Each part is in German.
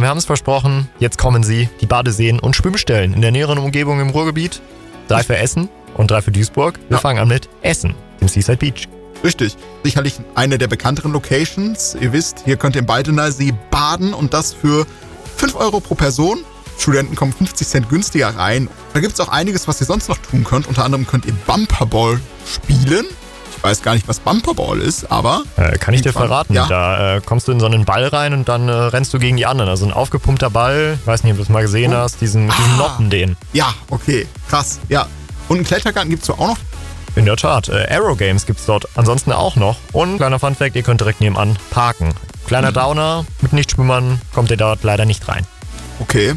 Wir haben es versprochen, jetzt kommen sie, die Badeseen und Schwimmstellen in der näheren Umgebung im Ruhrgebiet. Drei für Essen und drei für Duisburg. Wir Ja. fangen an mit Essen, dem Seaside Beach. Richtig. Sicherlich eine der bekannteren Locations. Ihr wisst, hier könnt ihr im Baldener See baden und das für 5 Euro pro Person. Studenten kommen 50 Cent günstiger rein. Da gibt es auch einiges, was ihr sonst noch tun könnt. Unter anderem könnt ihr Bumperball spielen. Ich weiß gar nicht, was Bumperball ist, aber Äh, kann ich dir verraten. Ja. Da äh, kommst du in so einen Ball rein und dann äh, rennst du gegen die anderen. Also ein aufgepumpter Ball, ich weiß nicht, ob du es mal gesehen Oh. hast, diesen, mit diesen Ah. Noppen den. ja, okay, krass. Ja. Und einen Klettergarten gibt es auch noch. In der Tat. Äh, Aero Games gibt's dort ansonsten auch noch. Und kleiner Funfact, ihr könnt direkt nebenan parken. Kleiner Downer, mit Nichtschwimmern kommt ihr dort leider nicht rein. Okay,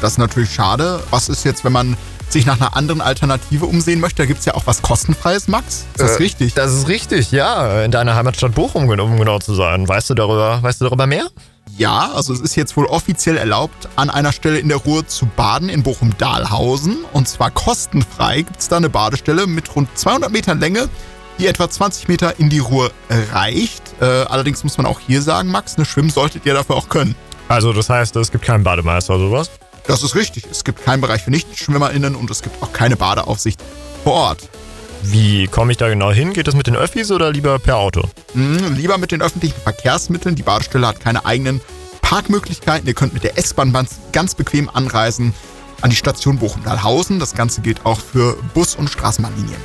das ist natürlich schade. Was ist jetzt, wenn man sich nach einer anderen Alternative umsehen möchte? Da gibt es ja auch was kostenfreies, Max. Ist das Äh, richtig? Das ist richtig, ja. In deiner Heimatstadt Bochum, um genau zu sein. Weißt du darüber, weißt du darüber mehr? Ja, also es ist jetzt wohl offiziell erlaubt, an einer Stelle in der Ruhr zu baden, in Bochum-Dahlhausen. Und zwar kostenfrei gibt es da eine Badestelle mit rund 200 Metern Länge, die etwa 20 Meter in die Ruhr reicht. Äh, allerdings muss man auch hier sagen, Max, ne, schwimmen solltet ihr dafür auch können. Also das heißt, es gibt keinen Bademeister oder sowas? Das ist richtig. Es gibt keinen Bereich für NichtschwimmerInnen und es gibt auch keine Badeaufsicht vor Ort. Wie komme ich da genau hin? Geht das mit den Öffis oder lieber per Auto? Hm, lieber mit den öffentlichen Verkehrsmitteln. Die Badestelle hat keine eigenen Parkmöglichkeiten. Ihr könnt mit der S-Bahn ganz bequem anreisen an die Station Bochum-Dahlhausen. Das Ganze gilt auch für Bus- und Straßenbahnlinien.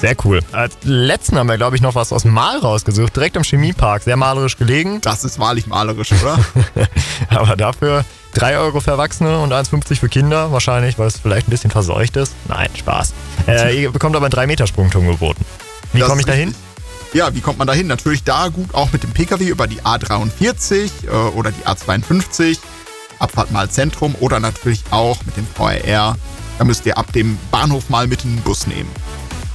Sehr cool. Als letzten haben wir, glaube ich, noch was aus Mal rausgesucht. Direkt am Chemiepark. Sehr malerisch gelegen. Das ist wahrlich malerisch, oder? Aber dafür 3 Euro für Erwachsene und 1,50 für Kinder. Wahrscheinlich, weil es vielleicht ein bisschen verseucht ist. Nein, Spaß. Äh, ihr bekommt aber einen 3-Meter-Sprungturm geboten. Wie komme ich da hin? Ja, wie kommt man da hin? Natürlich da gut auch mit dem Pkw über die A43 äh, oder die A52, Abfahrt mal Zentrum oder natürlich auch mit dem VRR. Da müsst ihr ab dem Bahnhof mal mit den Bus nehmen.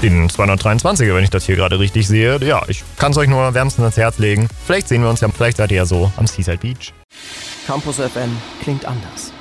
Den 223er, wenn ich das hier gerade richtig sehe. Ja, ich kann es euch nur wärmstens ans Herz legen. Vielleicht sehen wir uns ja, vielleicht seid ihr ja so am Seaside Beach. Campus FM klingt anders.